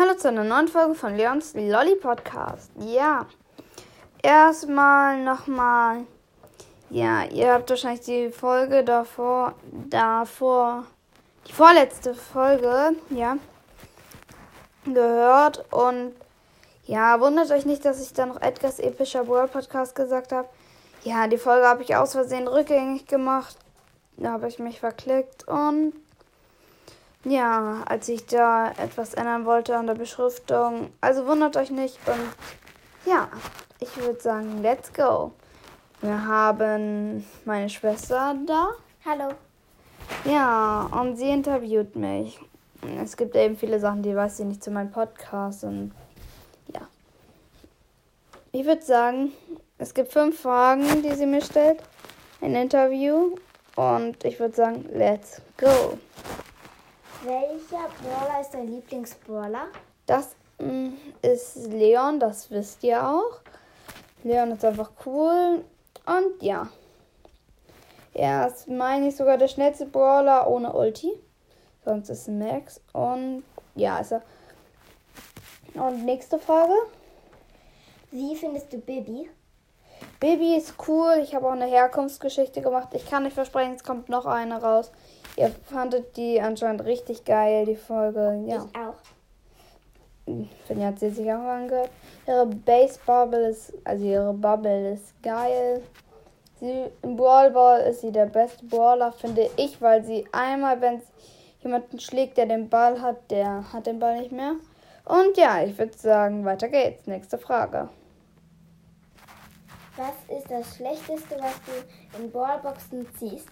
Hallo zu einer neuen Folge von Leons Lolly Podcast. Ja, erstmal nochmal. Ja, ihr habt wahrscheinlich die Folge davor, davor, die vorletzte Folge, ja, gehört. Und ja, wundert euch nicht, dass ich da noch Edgars epischer World Podcast gesagt habe. Ja, die Folge habe ich aus Versehen rückgängig gemacht. Da habe ich mich verklickt und ja, als ich da etwas ändern wollte an der Beschriftung. Also wundert euch nicht und ja, ich würde sagen, let's go. Wir haben meine Schwester da. Hallo. Ja, und sie interviewt mich. Es gibt eben viele Sachen, die weiß sie nicht zu meinem Podcast und ja. Ich würde sagen, es gibt fünf Fragen, die sie mir stellt. Ein Interview und ich würde sagen, let's go. Welcher Brawler ist dein Lieblingsbrawler? Das mh, ist Leon, das wisst ihr auch. Leon ist einfach cool. Und ja. Er ist, meine ich, sogar der schnellste Brawler ohne Ulti. Sonst ist es Max. Und ja, ist er. Und nächste Frage. Wie findest du Bibi? Baby ist cool. Ich habe auch eine Herkunftsgeschichte gemacht. Ich kann nicht versprechen, es kommt noch eine raus. Ihr fandet die anscheinend richtig geil, die Folge. Ja. Ich auch. Finja hat sie sich auch angehört. Ihre Base Bubble ist, also ihre Bubble ist geil. Sie, Im Brawl Ball ist sie der beste Brawler, finde ich, weil sie einmal, wenn jemanden schlägt, der den Ball hat, der hat den Ball nicht mehr. Und ja, ich würde sagen, weiter geht's. Nächste Frage. Was ist das Schlechteste, was du in Ballboxen ziehst?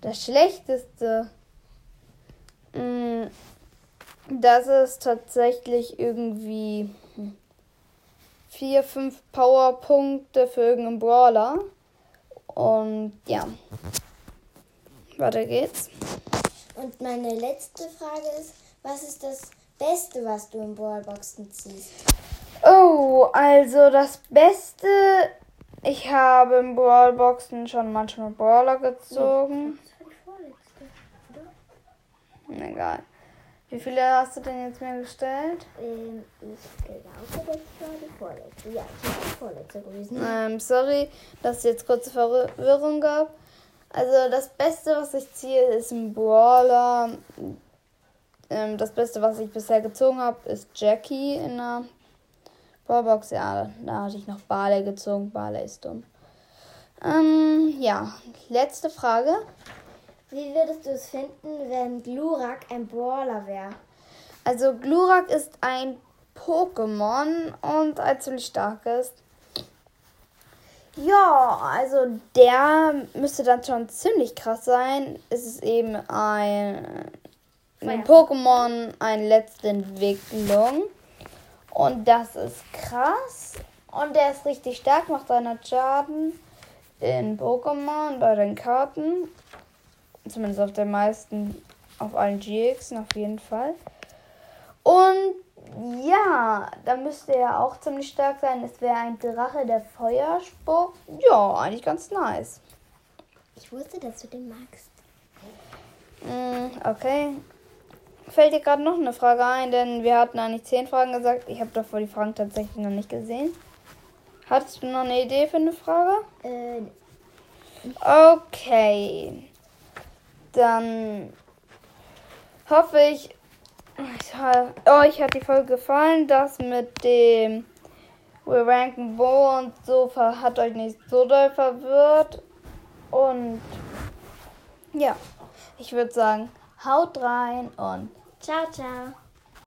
Das Schlechteste. Mh, das ist tatsächlich irgendwie vier, fünf Powerpunkte für irgendeinen Brawler. Und ja. Weiter geht's. Und meine letzte Frage ist, was ist das Beste, was du in Ballboxen ziehst? Oh, also das Beste. Ich habe in Brawlboxen schon manchmal Brawler gezogen. Egal. Wie viele hast du denn jetzt mir gestellt? Ähm, ich glaube, das war die vorletzte. Ja, ich habe die vorletzte gewesen. Ähm, sorry, dass es jetzt kurze Verwirrung gab. Also das Beste, was ich ziehe, ist ein Brawler. Ähm, das Beste, was ich bisher gezogen habe, ist Jackie in der Brawlbox. Ja, da hatte ich noch Barley gezogen. Barley ist dumm. Ähm, ja, letzte Frage. Wie würdest du es finden, wenn Glurak ein Brawler wäre? Also Glurak ist ein Pokémon und ein ziemlich starkes. Ja, also der müsste dann schon ziemlich krass sein. Es ist eben ein, ein Pokémon, eine letzte Entwicklung. Und das ist krass. Und der ist richtig stark, macht 300 Schaden in Pokémon bei den Karten. Zumindest auf den meisten, auf allen GX auf jeden Fall. Und ja, da müsste er auch ziemlich stark sein. Es wäre ein Drache, der Feuer spuckt. Ja, eigentlich ganz nice. Ich wusste, dass du den magst. Mm, okay. Fällt dir gerade noch eine Frage ein, denn wir hatten eigentlich zehn Fragen gesagt. Ich habe davor die Fragen tatsächlich noch nicht gesehen. Hattest du noch eine Idee für eine Frage? Äh, Okay. Dann hoffe ich, euch hat die Folge gefallen. Das mit dem We Ranken Bo und so hat euch nicht so doll verwirrt. Und ja, ich würde sagen, haut rein und Ciao, ciao.